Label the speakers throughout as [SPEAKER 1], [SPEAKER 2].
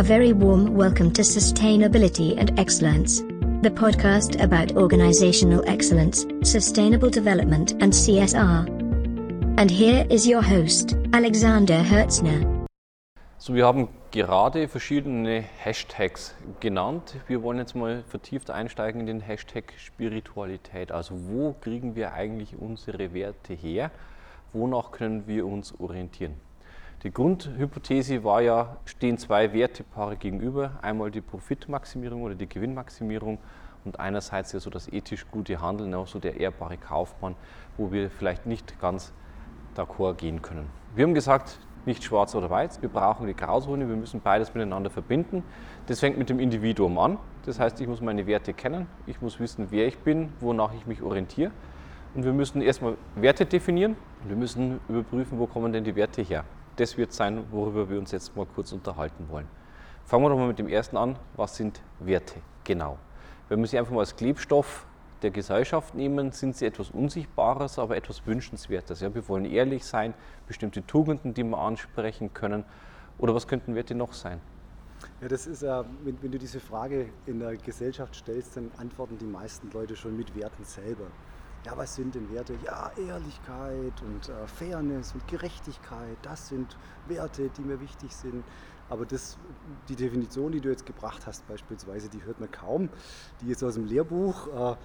[SPEAKER 1] A very warm welcome to Sustainability and Excellence, the podcast about organizational excellence, sustainable development, and CSR. And here is your host, Alexander Hertzner.
[SPEAKER 2] So, wir haben gerade verschiedene Hashtags genannt. Wir wollen jetzt mal vertieft einsteigen in den Hashtag Spiritualität. Also, wo kriegen wir eigentlich unsere Werte her? Wonach können wir uns orientieren? Die Grundhypothese war ja, stehen zwei Wertepaare gegenüber. Einmal die Profitmaximierung oder die Gewinnmaximierung und einerseits ja so das ethisch gute Handeln, auch so der ehrbare Kaufmann, wo wir vielleicht nicht ganz d'accord gehen können. Wir haben gesagt, nicht schwarz oder weiß, wir brauchen die Grauzone, wir müssen beides miteinander verbinden. Das fängt mit dem Individuum an. Das heißt, ich muss meine Werte kennen, ich muss wissen, wer ich bin, wonach ich mich orientiere. Und wir müssen erstmal Werte definieren und wir müssen überprüfen, wo kommen denn die Werte her das wird sein, worüber wir uns jetzt mal kurz unterhalten wollen. Fangen wir doch mal mit dem ersten an. Was sind Werte? Genau. Wenn wir sie einfach mal als Klebstoff der Gesellschaft nehmen, sind sie etwas Unsichtbares, aber etwas Wünschenswertes. Ja, wir wollen ehrlich sein, bestimmte Tugenden, die wir ansprechen können. Oder was könnten Werte noch sein?
[SPEAKER 3] Ja, das ist ja, wenn, wenn, du diese Frage in der Gesellschaft stellst, dann antworten die meisten Leute schon mit Werten selber ja, was sind denn Werte? Ja, Ehrlichkeit und äh, Fairness und Gerechtigkeit, das sind Werte, die mir wichtig sind. Aber das, die Definition, die du jetzt gebracht hast, beispielsweise, die hört man kaum. Die ist aus dem Lehrbuch, äh,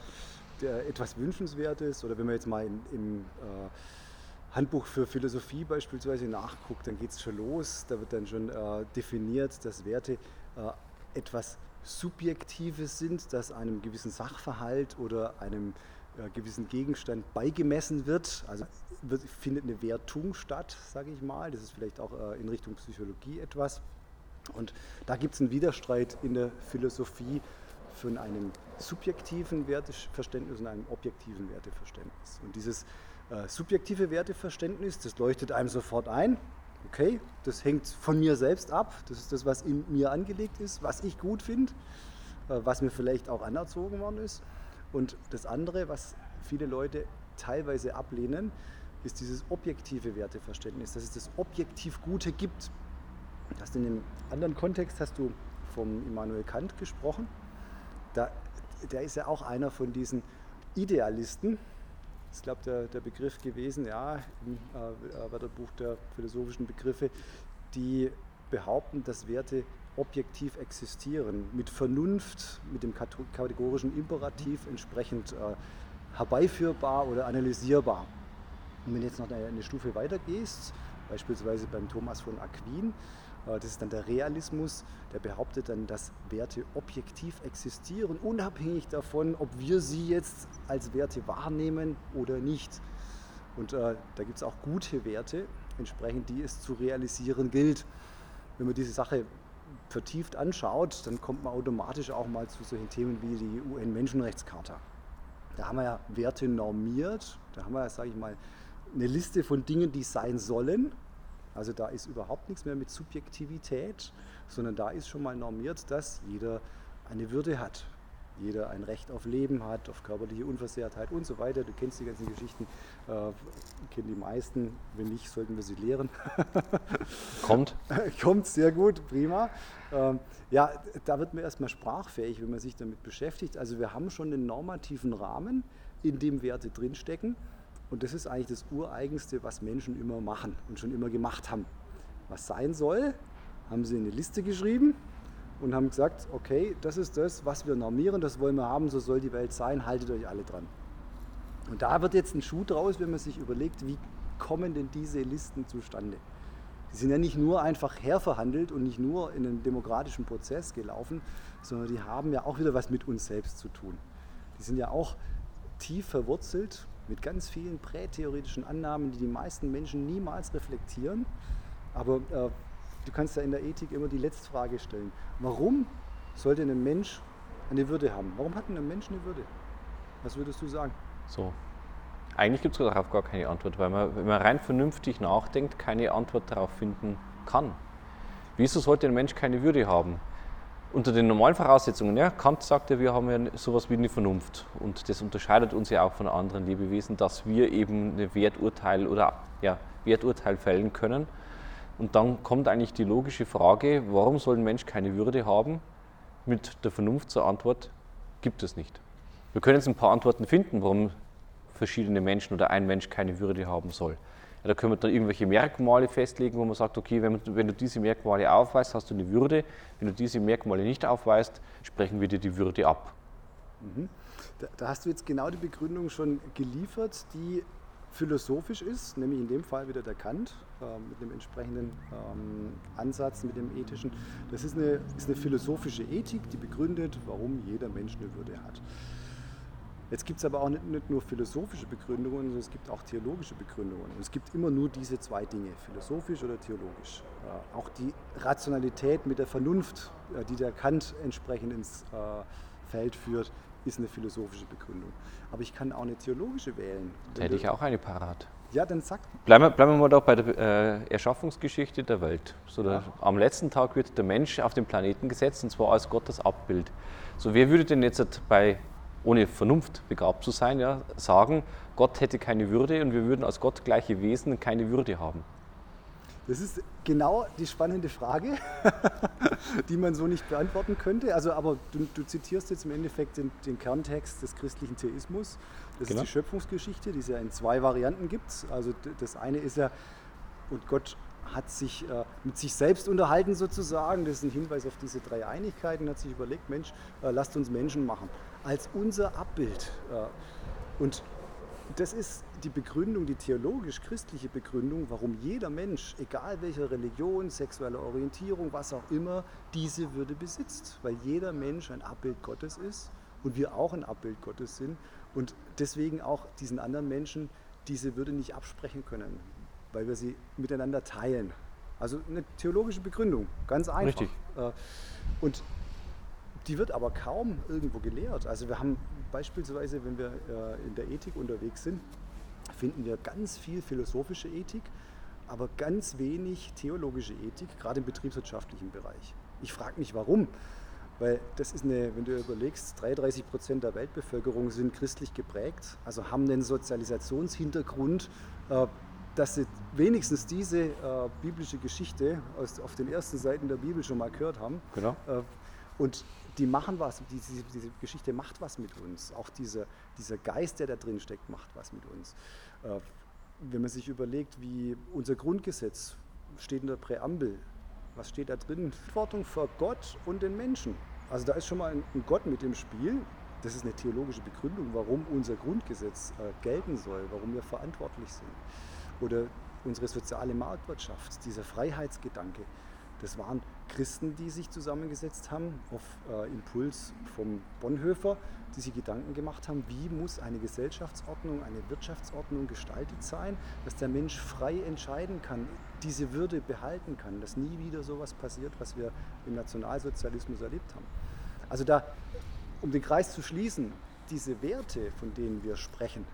[SPEAKER 3] der etwas Wünschenswertes. Oder wenn man jetzt mal in, im äh, Handbuch für Philosophie beispielsweise nachguckt, dann geht es schon los. Da wird dann schon äh, definiert, dass Werte äh, etwas Subjektives sind, das einem gewissen Sachverhalt oder einem äh, gewissen Gegenstand beigemessen wird. Also wird, findet eine Wertung statt, sage ich mal. Das ist vielleicht auch äh, in Richtung Psychologie etwas. Und da gibt es einen Widerstreit in der Philosophie von einem subjektiven Werteverständnis und einem objektiven Werteverständnis. Und dieses äh, subjektive Werteverständnis, das leuchtet einem sofort ein. Okay, das hängt von mir selbst ab. Das ist das, was in mir angelegt ist, was ich gut finde, äh, was mir vielleicht auch anerzogen worden ist. Und das andere, was viele Leute teilweise ablehnen, ist dieses objektive Werteverständnis, dass es das objektiv Gute gibt. Hast in einem anderen Kontext hast du vom Immanuel Kant gesprochen. Da, der ist ja auch einer von diesen Idealisten. Das ist, glaube ich, der, der Begriff gewesen, ja, im äh, Wörterbuch der philosophischen Begriffe, die behaupten, dass Werte objektiv existieren, mit Vernunft, mit dem kategorischen Imperativ entsprechend äh, herbeiführbar oder analysierbar. Und wenn du jetzt noch eine, eine Stufe weiter gehst, beispielsweise beim Thomas von Aquin, äh, das ist dann der Realismus, der behauptet dann, dass Werte objektiv existieren, unabhängig davon, ob wir sie jetzt als Werte wahrnehmen oder nicht. Und äh, da gibt es auch gute Werte, entsprechend die es zu realisieren gilt. Wenn man diese Sache vertieft anschaut, dann kommt man automatisch auch mal zu solchen Themen wie die UN-Menschenrechtscharta. Da haben wir ja Werte normiert, da haben wir ja, sage ich mal, eine Liste von Dingen, die sein sollen. Also da ist überhaupt nichts mehr mit Subjektivität, sondern da ist schon mal normiert, dass jeder eine Würde hat jeder ein Recht auf Leben hat, auf körperliche Unversehrtheit und so weiter. Du kennst die ganzen Geschichten, äh, kennen die meisten. Wenn nicht, sollten wir sie lehren.
[SPEAKER 2] Kommt.
[SPEAKER 3] Kommt, sehr gut, prima. Ähm, ja, da wird man erstmal sprachfähig, wenn man sich damit beschäftigt. Also wir haben schon einen normativen Rahmen, in dem Werte drinstecken. Und das ist eigentlich das Ureigenste, was Menschen immer machen und schon immer gemacht haben. Was sein soll, haben sie in eine Liste geschrieben und haben gesagt, okay, das ist das, was wir normieren, das wollen wir haben, so soll die Welt sein, haltet euch alle dran. Und da wird jetzt ein Schuh draus, wenn man sich überlegt, wie kommen denn diese Listen zustande? Die sind ja nicht nur einfach herverhandelt und nicht nur in einen demokratischen Prozess gelaufen, sondern die haben ja auch wieder was mit uns selbst zu tun. Die sind ja auch tief verwurzelt mit ganz vielen prätheoretischen Annahmen, die die meisten Menschen niemals reflektieren. Aber äh, Du kannst ja in der Ethik immer die letzte Frage stellen. Warum sollte ein Mensch eine Würde haben? Warum hat ein Mensch eine Würde? Was würdest du sagen?
[SPEAKER 2] So. Eigentlich gibt es darauf gar keine Antwort, weil man, wenn man rein vernünftig nachdenkt, keine Antwort darauf finden kann. Wieso sollte ein Mensch keine Würde haben? Unter den normalen Voraussetzungen, ja, Kant sagte, wir haben ja sowas wie eine Vernunft und das unterscheidet uns ja auch von anderen Lebewesen, dass wir eben ein Werturteil oder ja, Werturteil fällen können Und dann kommt eigentlich die logische Frage, warum soll ein Mensch keine Würde haben? Mit der Vernunft zur Antwort, gibt es nicht. Wir können jetzt ein paar Antworten finden, warum verschiedene Menschen oder ein Mensch keine Würde haben soll. Ja, da können wir dann irgendwelche Merkmale festlegen, wo man sagt, okay, wenn, wenn, du diese Merkmale aufweist, hast du eine Würde. Wenn du diese Merkmale nicht aufweist, sprechen wir dir die Würde ab.
[SPEAKER 3] Mhm. Da, da, hast du jetzt genau die Begründung schon geliefert, die philosophisch ist, nämlich in dem Fall wieder der Kant äh, mit dem entsprechenden ähm, Ansatz, mit dem ethischen. Das ist eine, ist eine philosophische Ethik, die begründet, warum jeder Mensch eine Würde hat. Jetzt gibt es aber auch nicht, nicht, nur philosophische Begründungen, sondern es gibt auch theologische Begründungen. Und es gibt immer nur diese zwei Dinge, philosophisch oder theologisch. Äh, auch die Rationalität mit der Vernunft, äh, die der Kant entsprechend ins äh, Feld führt, ist eine philosophische Begründung. Aber ich kann auch eine theologische wählen.
[SPEAKER 2] Da hätte ich auch eine parat.
[SPEAKER 3] Ja, dann sag.
[SPEAKER 2] Bleiben wir, bleiben wir mal doch bei der äh, Erschaffungsgeschichte der Welt. So der, am letzten Tag wird der Mensch auf den Planeten gesetzt und zwar als Gottes Abbild. So, wer würde denn jetzt bei, ohne Vernunft begabt zu sein, ja, sagen, Gott hätte keine Würde und wir würden als Gott gleiche Wesen keine Würde haben?
[SPEAKER 3] Das ist genau die spannende Frage, die man so nicht beantworten könnte. Also, aber du, du zitierst jetzt im Endeffekt den, den, Kerntext des christlichen Theismus. Das genau. ist die Schöpfungsgeschichte, die es ja in zwei Varianten gibt. Also das eine ist ja, und Gott hat sich äh, mit sich selbst unterhalten sozusagen. Das ist ein Hinweis auf diese drei Einigkeiten. Hat sich überlegt, Mensch, äh, lasst uns Menschen machen als unser Abbild. Äh, und das ist die Begründung, die theologisch-christliche Begründung, warum jeder Mensch, egal welcher Religion, sexueller Orientierung, was auch immer, diese Würde besitzt. Weil jeder Mensch ein Abbild Gottes ist und wir auch ein Abbild Gottes sind und deswegen auch diesen anderen Menschen diese Würde nicht absprechen können, weil wir sie miteinander teilen. Also eine theologische Begründung, ganz einfach. Richtig. Äh, und die wird aber kaum irgendwo gelehrt. Also wir haben beispielsweise, wenn wir äh, in der Ethik unterwegs sind, finden wir ganz viel philosophische Ethik, aber ganz wenig theologische Ethik, gerade im betriebswirtschaftlichen Bereich. Ich frage mich warum. Weil das ist eine, wenn du überlegst, 33 Prozent der Weltbevölkerung sind christlich geprägt, also haben einen Sozialisationshintergrund, äh, dass sie wenigstens diese äh, biblische Geschichte aus, auf den ersten Seiten der Bibel schon mal gehört haben.
[SPEAKER 2] Genau.
[SPEAKER 3] Und die machen was, diese, diese, Geschichte macht was mit uns. Auch dieser, dieser Geist, der da drin steckt, macht was mit uns. Äh, wenn man sich überlegt, wie unser Grundgesetz steht in der Präambel, was steht da drin? Verantwortung vor Gott und den Menschen. Also da ist schon mal ein, ein Gott mit im Spiel. Das ist eine theologische Begründung, warum unser Grundgesetz äh, gelten soll, warum wir verantwortlich sind. Oder unsere soziale Marktwirtschaft, dieser Freiheitsgedanke. Das waren Christen, die sich zusammengesetzt haben, auf äh, Impuls vom Bonhoeffer, die sich Gedanken gemacht haben, wie muss eine Gesellschaftsordnung, eine Wirtschaftsordnung gestaltet sein, dass der Mensch frei entscheiden kann, diese Würde behalten kann, dass nie wieder so etwas passiert, was wir im Nationalsozialismus erlebt haben. Also da, um den Kreis zu schließen, diese Werte, von denen wir sprechen,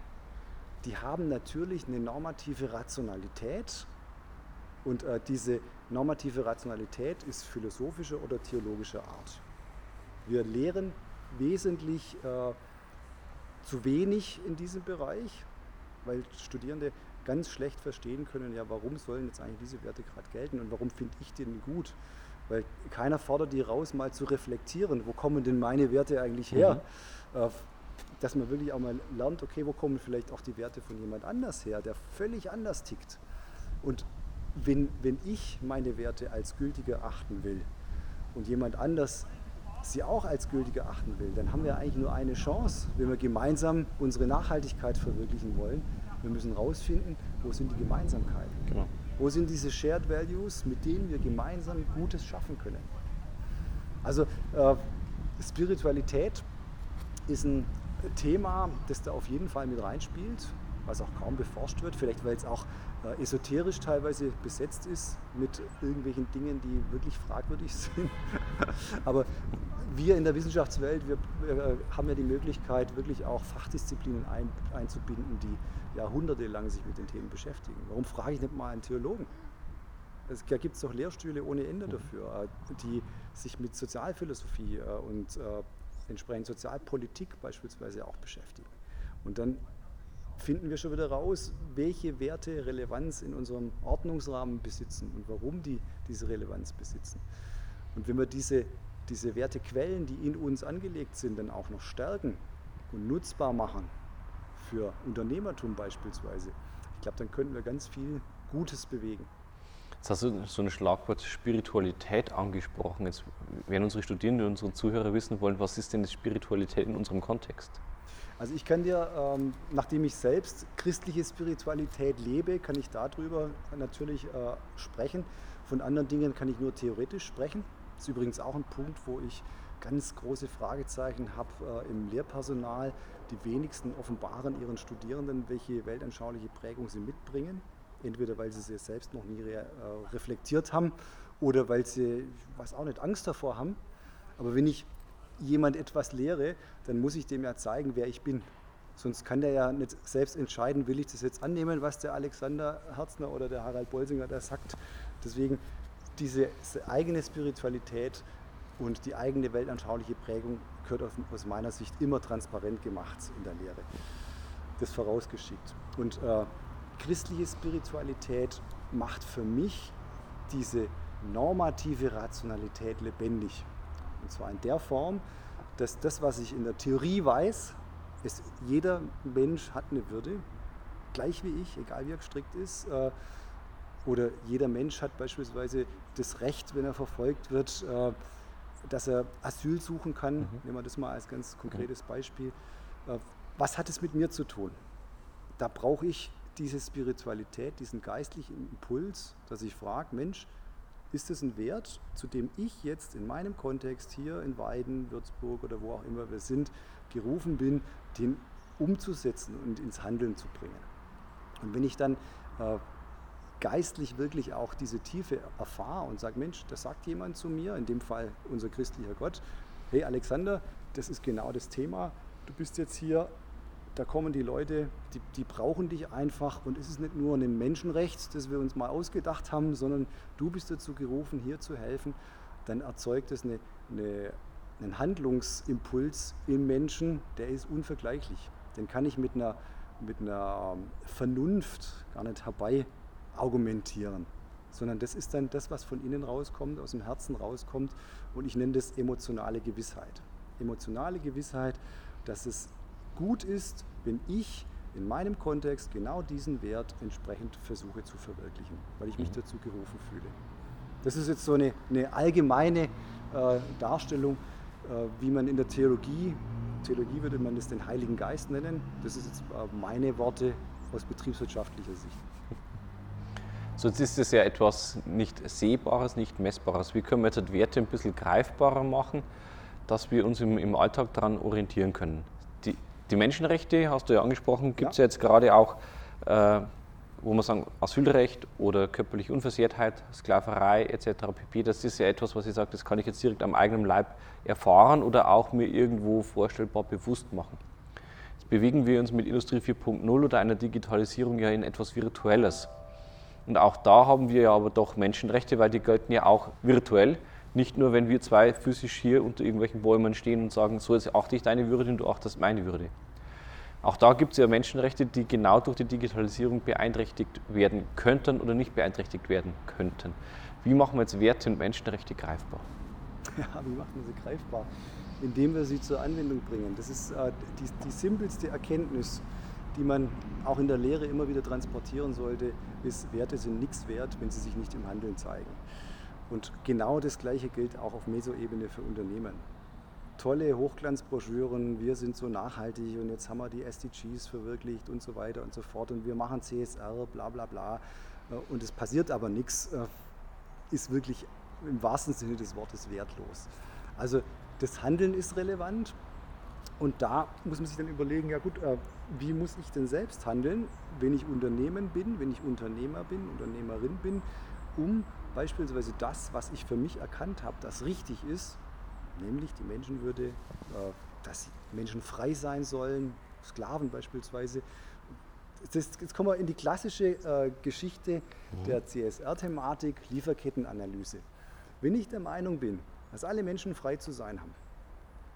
[SPEAKER 3] die haben natürlich eine normative Rationalität und äh, diese normative Rationalität ist philosophischer oder theologischer Art. Wir lehren wesentlich äh, zu wenig in diesem Bereich, weil Studierende ganz schlecht verstehen können, ja, warum sollen jetzt eigentlich diese Werte gerade gelten und warum finde ich den gut? Weil keiner fordert die raus, mal zu reflektieren, wo kommen denn meine Werte eigentlich her? Mhm. Äh, dass man wirklich auch mal lernt, okay, wo kommen vielleicht auch die Werte von jemand anders her, der völlig anders tickt. Und wenn, wenn ich meine Werte als gültiger achten will und jemand anders sie auch als gültiger achten will, dann haben wir eigentlich nur eine Chance, wenn wir gemeinsam unsere Nachhaltigkeit verwirklichen wollen. Wir müssen herausfinden, wo sind die Gemeinsamkeiten. Genau. Wo sind diese Shared Values, mit denen wir gemeinsam Gutes schaffen können. Also äh, Spiritualität ist ein Thema, das da auf jeden Fall mit reinspielt, was auch kaum beforscht wird, vielleicht weil es auch äh, esoterisch teilweise besetzt ist mit irgendwelchen Dingen, die wirklich fragwürdig sind. Aber wir in der Wissenschaftswelt, wir, wir, haben ja die Möglichkeit, wirklich auch Fachdisziplinen ein, einzubinden, die jahrhundertelang sich mit den Themen beschäftigen. Warum frage ich nicht mal einen Theologen? Es, da gibt es doch Lehrstühle ohne Ende mhm. dafür, äh, die sich mit Sozialphilosophie äh, und entsprechend Sozialpolitik beispielsweise auch beschäftigen. Und dann finden wir schon wieder raus, welche Werte Relevanz in unserem Ordnungsrahmen besitzen und warum die diese Relevanz besitzen. Und wenn wir diese, diese Wertequellen, die in uns angelegt sind, dann auch noch stärken und nutzbar machen für Unternehmertum beispielsweise, ich glaube, dann könnten wir ganz viel Gutes bewegen.
[SPEAKER 2] Jetzt hast du so ein Schlagwort Spiritualität angesprochen. Jetzt werden unsere Studierenden und unsere Zuhörer wissen wollen, was ist denn Spiritualität in unserem Kontext?
[SPEAKER 3] Also ich kann dir, ähm, nachdem ich selbst christliche Spiritualität lebe, kann ich darüber natürlich äh, sprechen. Von anderen Dingen kann ich nur theoretisch sprechen. Das ist übrigens auch ein Punkt, wo ich ganz große Fragezeichen habe äh, im Lehrpersonal. Die wenigsten offenbaren ihren Studierenden, welche weltanschauliche Prägung sie mitbringen entweder weil sie sie selbst noch nie re, äh, reflektiert haben oder weil sie, was auch nicht, Angst davor haben. Aber wenn ich jemand etwas lehre, dann muss ich dem ja zeigen, wer ich bin. Sonst kann der ja nicht selbst entscheiden, will ich das jetzt annehmen, was der Alexander Herzner oder der Harald Bolsinger da sagt. Deswegen diese eigene Spiritualität und die eigene weltanschauliche Prägung gehört aus meiner Sicht immer transparent gemacht in der Lehre. Das vorausgeschickt. Und äh, christliche Spiritualität macht für mich diese normative Rationalität lebendig. Und zwar in der Form, dass das, was ich in der Theorie weiß, ist, jeder Mensch hat eine Würde, gleich wie ich, egal wie er gestrickt ist. Äh, oder jeder Mensch hat beispielsweise das Recht, wenn er verfolgt wird, äh, dass er Asyl suchen kann. Mhm. Nehmen wir das mal als ganz konkretes Beispiel. Äh, was hat es mit mir zu tun? Da brauche ich diese Spiritualität, diesen geistlichen Impuls, dass ich frage, Mensch, ist es ein Wert, zu dem ich jetzt in meinem Kontext hier in Weiden, Würzburg oder wo auch immer wir sind, gerufen bin, den umzusetzen und ins Handeln zu bringen. Und wenn ich dann äh, geistlich wirklich auch diese Tiefe erfahre und sage, Mensch, das sagt jemand zu mir, in dem Fall unser christlicher Gott, hey Alexander, das ist genau das Thema, du bist jetzt hier da kommen die Leute, die, die, brauchen dich einfach und es ist nicht nur ein Menschenrecht, das wir uns mal ausgedacht haben, sondern du bist dazu gerufen, hier zu helfen, dann erzeugt es eine, eine, einen Handlungsimpuls im Menschen, der ist unvergleichlich. Den kann ich mit einer, mit einer Vernunft gar nicht herbei argumentieren, sondern das ist dann das, was von innen rauskommt, aus dem Herzen rauskommt und ich nenne das emotionale Gewissheit. Emotionale Gewissheit, dass es gut ist, wenn ich in meinem Kontext genau diesen Wert entsprechend versuche zu verwirklichen, weil ich mich mhm. dazu gerufen fühle. Das ist jetzt so eine, eine allgemeine äh, Darstellung, äh, wie man in der Theologie, Theologie würde man das den Heiligen Geist nennen, das ist jetzt äh, meine Worte aus betriebswirtschaftlicher Sicht.
[SPEAKER 2] Sonst ist es ja etwas nicht Sehbares, nicht Messbares. Wie können wir jetzt Werte ein bisschen greifbarer machen, dass wir uns im, im Alltag daran orientieren können? Die Menschenrechte, hast du ja angesprochen, gibt es ja. ja. jetzt gerade auch, äh, wo man sagen, Asylrecht oder körperliche Unversehrtheit, Sklaverei etc. pp. Das ist ja etwas, was ich sage, das kann ich jetzt direkt am eigenen Leib erfahren oder auch mir irgendwo vorstellbar bewusst machen. Jetzt bewegen wir uns mit Industrie 4.0 oder einer Digitalisierung ja in etwas Virtuelles. Und auch da haben wir ja aber doch Menschenrechte, weil die gelten ja auch virtuell. Nicht nur, wenn wir zwei physisch hier unter irgendwelchen Bäumen stehen und sagen, so jetzt achte ich deine Würde und du achtest meine Würde. Auch da gibt es ja Menschenrechte, die genau durch die Digitalisierung beeinträchtigt werden könnten oder nicht beeinträchtigt werden könnten. Wie machen wir jetzt Werte und Menschenrechte greifbar?
[SPEAKER 3] Ja, wie machen wir sie greifbar? Indem wir sie zur Anwendung bringen. Das ist äh, die, die simpelste Erkenntnis, die man auch in der Lehre immer wieder transportieren sollte, ist, Werte sind nichts wert, wenn sie sich nicht im Handeln zeigen. Und genau das Gleiche gilt auch auf Meso-Ebene für Unternehmen. Tolle Hochglanzbroschüren, wir sind so nachhaltig und jetzt haben wir die SDGs verwirklicht und so weiter und so fort und wir machen CSR, bla bla bla. Äh, und es passiert aber nichts, äh, ist wirklich im wahrsten Sinne des Wortes wertlos. Also das Handeln ist relevant und da muss man sich dann überlegen, ja gut, äh, wie muss ich denn selbst handeln, wenn ich Unternehmen bin, wenn ich Unternehmer bin, Unternehmerin bin, um beispielsweise das, was ich für mich erkannt habe, das richtig ist, nämlich die Menschenwürde, äh, dass Menschen frei sein sollen, Sklaven beispielsweise. jetzt kommen wir in die klassische äh, Geschichte mhm. der CSR-Thematik, Lieferkettenanalyse. Wenn ich der Meinung bin, dass alle Menschen frei zu sein haben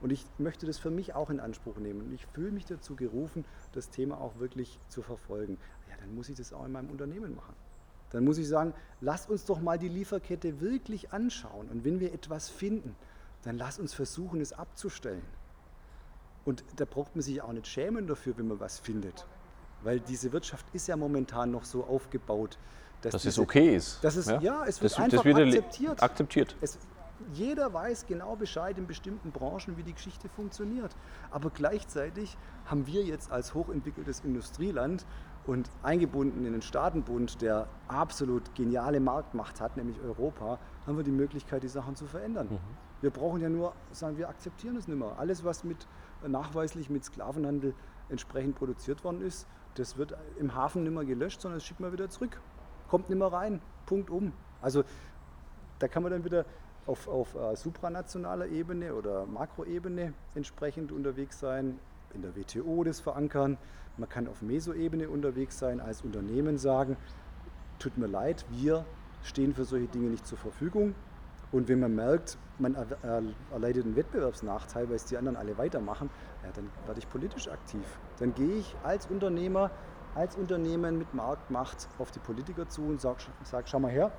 [SPEAKER 3] Und ich möchte das für mich auch in Anspruch nehmen. Und ich fühle mich dazu gerufen, das Thema auch wirklich zu verfolgen. Ja, dann muss ich das auch in meinem Unternehmen machen. Dann muss ich sagen, lasst uns doch mal die Lieferkette wirklich anschauen. Und wenn wir etwas finden, dann lasst uns versuchen, es abzustellen. Und da braucht man sich auch nicht schämen dafür, wenn man was findet. Weil diese Wirtschaft ist ja momentan noch so aufgebaut,
[SPEAKER 2] dass, dass
[SPEAKER 3] diese,
[SPEAKER 2] es okay ist.
[SPEAKER 3] Dass es, ja? ja es wird
[SPEAKER 2] das,
[SPEAKER 3] einfach
[SPEAKER 2] das
[SPEAKER 3] akzeptiert.
[SPEAKER 2] akzeptiert.
[SPEAKER 3] Es, jeder weiß genau Bescheid in bestimmten Branchen, wie die Geschichte funktioniert. Aber gleichzeitig haben wir jetzt als hochentwickeltes Industrieland und eingebunden in den Staatenbund, der absolut geniale Marktmacht hat, nämlich Europa, haben wir die Möglichkeit, die Sachen zu verändern. Mhm. Wir brauchen ja nur sagen, wir akzeptieren es nicht mehr. Alles, was mit, nachweislich mit Sklavenhandel entsprechend produziert worden ist, das wird im Hafen nicht mehr gelöscht, sondern das schickt man wieder zurück. Kommt nicht mehr rein. Punkt um. Also da kann man dann wieder auf, auf uh, supranationaler Ebene oder Makroebene entsprechend unterwegs sein, in der WTO das verankern. Man kann auf Mesoebene unterwegs sein, als Unternehmen sagen, tut mir leid, wir stehen für solche Dinge nicht zur Verfügung. Und wenn man merkt, man erleidet einen Wettbewerbsnachteil, weil es die anderen alle weitermachen, ja, dann werde ich politisch aktiv. Dann gehe ich als Unternehmer, als Unternehmen mit Marktmacht auf die Politiker zu und sage, sag, schau mal her,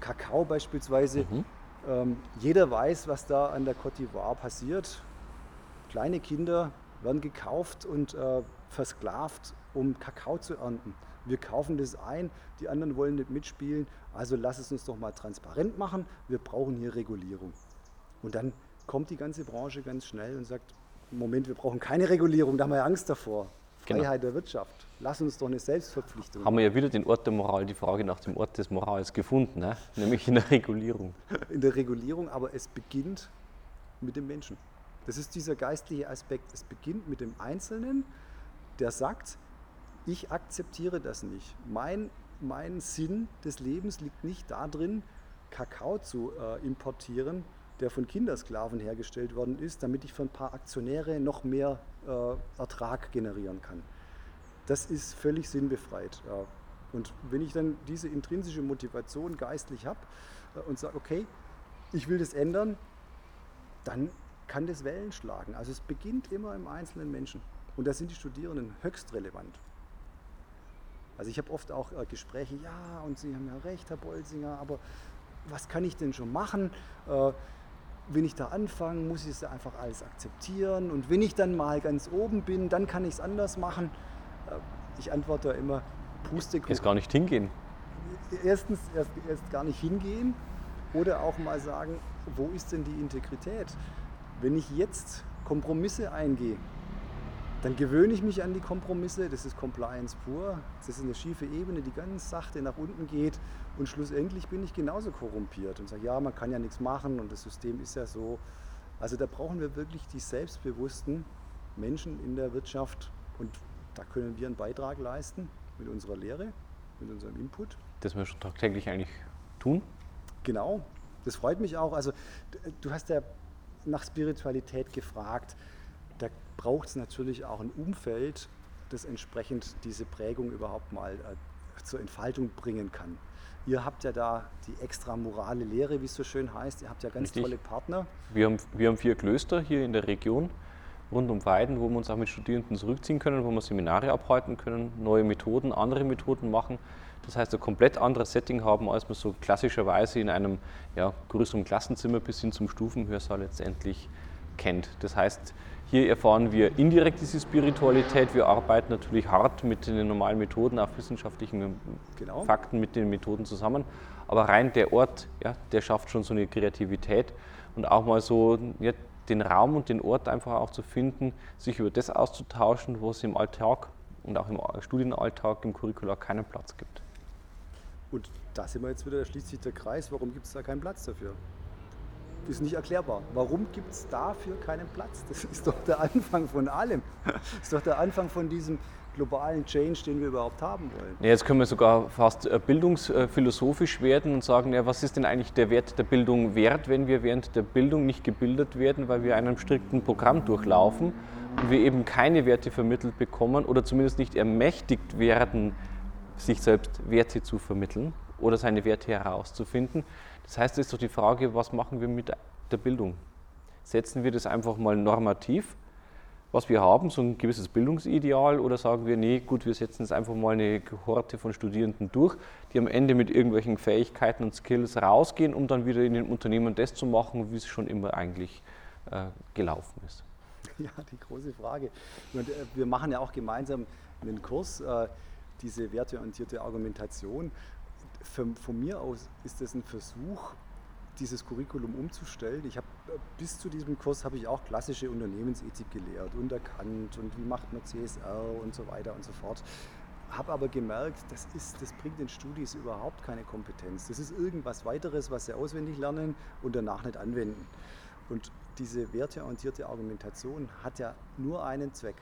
[SPEAKER 3] Kakao beispielsweise, mhm. ähm, jeder weiß, was da an der Côte d'Ivoire passiert. Kleine Kinder werden gekauft und äh, versklavt, um Kakao zu ernten. Wir kaufen das ein, die anderen wollen nicht mitspielen, also lass es uns doch mal transparent machen, wir brauchen hier Regulierung. Und dann kommt die ganze Branche ganz schnell und sagt, Moment, wir brauchen keine Regulierung, da haben wir ja Angst davor. Genau. Freiheit genau. der Wirtschaft. Lass uns doch eine Selbstverpflichtung.
[SPEAKER 2] Haben wir ja wieder den Ort der Moral, die Frage nach dem Ort des Morals gefunden, ne? nämlich in der Regulierung.
[SPEAKER 3] In der Regulierung, aber es beginnt mit dem Menschen. Das ist dieser geistliche Aspekt. Es beginnt mit dem Einzelnen, der sagt, ich akzeptiere das nicht. Mein, mein Sinn des Lebens liegt nicht darin, Kakao zu äh, importieren, der von Kindersklaven hergestellt worden ist, damit ich für ein paar Aktionäre noch mehr äh, Ertrag generieren kann. Das ist völlig sinnbefreit. Ja. Und wenn ich dann diese intrinsische Motivation geistlich habe äh, und sage, okay, ich will das ändern, dann kann das Wellen schlagen. Also es beginnt immer im einzelnen Menschen. Und da sind die Studierenden höchst relevant. Also ich habe oft auch äh, Gespräche, ja, und Sie haben ja recht, Herr Bolsinger, aber was kann ich denn schon machen? Äh, wenn ich da anfange, muss ich es einfach alles akzeptieren. Und wenn ich dann mal ganz oben bin, dann kann ich es anders machen. Äh, ich antworte immer, Pustekuchen.
[SPEAKER 2] Erst gar nicht hingehen.
[SPEAKER 3] Erstens erst, erst gar nicht hingehen oder auch mal sagen, wo ist denn die Integrität? Wenn ich jetzt Kompromisse eingehe, dann gewöhne ich mich an die Kompromisse, das ist Compliance pur, das ist eine schiefe Ebene, die ganz sachte nach unten geht und schlussendlich bin ich genauso korrumpiert und sage, ja, man kann ja nichts machen und das System ist ja so. Also da brauchen wir wirklich die selbstbewussten Menschen in der Wirtschaft und da können wir einen Beitrag leisten mit unserer Lehre, mit unserem Input.
[SPEAKER 2] Das wir schon tagtäglich eigentlich tun?
[SPEAKER 3] Genau, das freut mich auch. Also du hast ja nach Spiritualität gefragt, da braucht es natürlich auch ein Umfeld, das entsprechend diese Prägung überhaupt mal äh, zur Entfaltung bringen kann. Ihr habt ja da die extra morale Lehre, wie es so schön heißt. Ihr habt ja ganz Richtig. tolle Partner.
[SPEAKER 2] Wir haben, wir haben vier Klöster hier in der Region rund um Weiden, wo wir uns auch mit Studierenden zurückziehen können, wo wir Seminare abhalten können, neue Methoden, andere Methoden machen. Das heißt, ein komplett anderes Setting haben, als man so klassischerweise in einem ja, größeren Klassenzimmer bis hin zum Stufenhörsaal letztendlich kennt. Das heißt, hier erfahren wir indirekt diese Spiritualität. Wir arbeiten natürlich hart mit den normalen Methoden, auch wissenschaftlichen genau. Fakten mit den Methoden zusammen. Aber rein der Ort, ja, der schafft schon so eine Kreativität und auch mal so ja, den Raum und den Ort einfach auch zu finden, sich über das auszutauschen, wo es im Alltag und auch im Studienalltag, im Curricular keinen Platz gibt.
[SPEAKER 3] Und da sind wir jetzt wieder, da schließt sich der Kreis, warum gibt es da keinen Platz dafür? Das ist nicht erklärbar. Warum gibt es dafür keinen Platz? Das ist doch der Anfang von allem. Das ist doch der Anfang von diesem globalen Change, den wir überhaupt haben wollen.
[SPEAKER 2] Jetzt können wir sogar fast äh, bildungsphilosophisch werden und sagen, ja, was ist denn eigentlich der Wert der Bildung wert, wenn wir während der Bildung nicht gebildet werden, weil wir einem strikten Programm durchlaufen und wir eben keine Werte vermittelt bekommen oder zumindest nicht ermächtigt werden, sich selbst Werte zu vermitteln oder seine Werte herauszufinden. Das heißt, es ist doch die Frage, was machen wir mit der Bildung? Setzen wir das einfach mal normativ, was wir haben, so ein gewisses Bildungsideal, oder sagen wir, nee, gut, wir setzen jetzt einfach mal eine Kohorte von Studierenden durch, die am Ende mit irgendwelchen Fähigkeiten und Skills rausgehen, um dann wieder in den Unternehmen das zu machen, wie es schon immer eigentlich äh, gelaufen ist.
[SPEAKER 3] Ja, die große Frage. Und, äh, wir machen ja auch gemeinsam einen Kurs, äh, diese werteorientierte Argumentation. Von, von mir aus ist das ein Versuch, dieses Curriculum umzustellen. Ich habe bis zu diesem Kurs habe ich auch klassische Unternehmensethik gelehrt und erkannt und wie macht man CSR und so weiter und so fort. Habe aber gemerkt, das, ist, das bringt den Studis überhaupt keine Kompetenz. Das ist irgendwas weiteres, was sie auswendig lernen und danach nicht anwenden. Und diese werteorientierte Argumentation hat ja nur einen Zweck,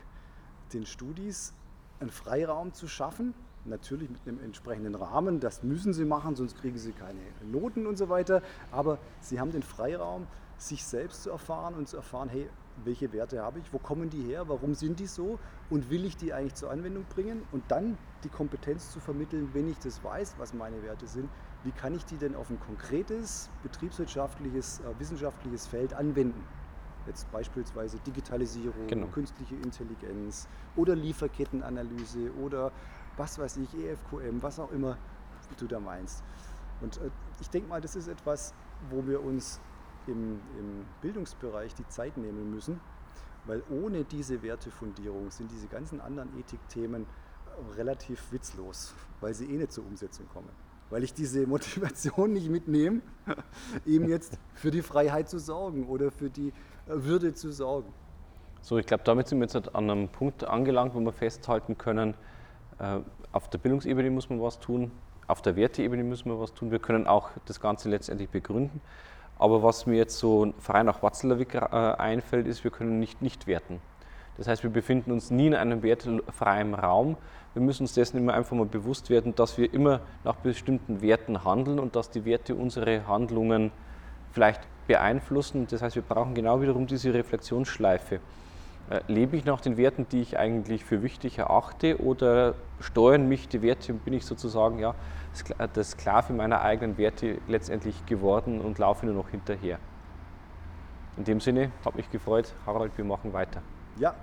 [SPEAKER 3] den Studis einen Freiraum zu schaffen, natürlich mit einem entsprechenden Rahmen, das müssen sie machen, sonst kriegen sie keine Noten und so weiter, aber sie haben den Freiraum, sich selbst zu erfahren und zu erfahren, hey, welche Werte habe ich, wo kommen die her, warum sind die so? Und will ich die eigentlich zur Anwendung bringen? Und dann die Kompetenz zu vermitteln, wenn ich das weiß, was meine Werte sind, wie kann ich die denn auf ein konkretes, betriebswirtschaftliches, äh, wissenschaftliches Feld anwenden. Jetzt beispielsweise Digitalisierung, genau. künstliche Intelligenz oder Lieferkettenanalyse oder was weiß ich, EFQM, was auch immer du da meinst. Und äh, ich denke mal, das ist etwas, wo wir uns im, im Bildungsbereich die Zeit nehmen müssen, weil ohne diese Wertefundierung sind diese ganzen anderen Ethikthemen relativ witzlos, weil sie eh nicht zur Umsetzung kommen. Weil ich diese Motivation nicht mitnehme, eben jetzt für die Freiheit zu sorgen oder für die äh, Würde zu sorgen.
[SPEAKER 2] So, ich glaube, damit sind wir jetzt an einem Punkt angelangt, wo wir festhalten können, äh, auf der Bildungsebene muss man was tun, auf der Werteebene müssen wir was tun. Wir können auch das Ganze letztendlich begründen. Aber was mir jetzt so frei nach Watzlawick äh, einfällt, ist, wir können nicht nicht werten. Das heißt, wir befinden uns nie in einem wertefreien Raum. Wir müssen uns dessen immer einfach mal bewusst werden, dass wir immer nach bestimmten Werten handeln und dass die Werte unsere Handlungen vielleicht beeinflussen. Das heißt, wir brauchen genau wiederum diese Reflexionsschleife. Äh, lebe ich nach den Werten, die ich eigentlich für wichtig erachte, oder steuern mich die Werte und bin ich sozusagen ja, das Sklave meiner eigenen Werte letztendlich geworden und laufe nur noch hinterher? In dem Sinne, habe mich gefreut. Harald, wir machen weiter.
[SPEAKER 3] Ja,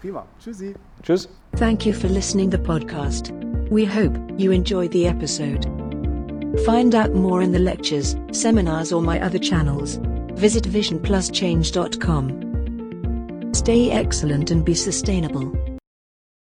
[SPEAKER 3] prima. Tschüssi.
[SPEAKER 2] Tschüss.
[SPEAKER 1] Thank you for listening the podcast. We hope you enjoyed the episode. Find out more in the lectures, seminars or my other channels. Visit visionpluschange.com. Stay excellent and be sustainable.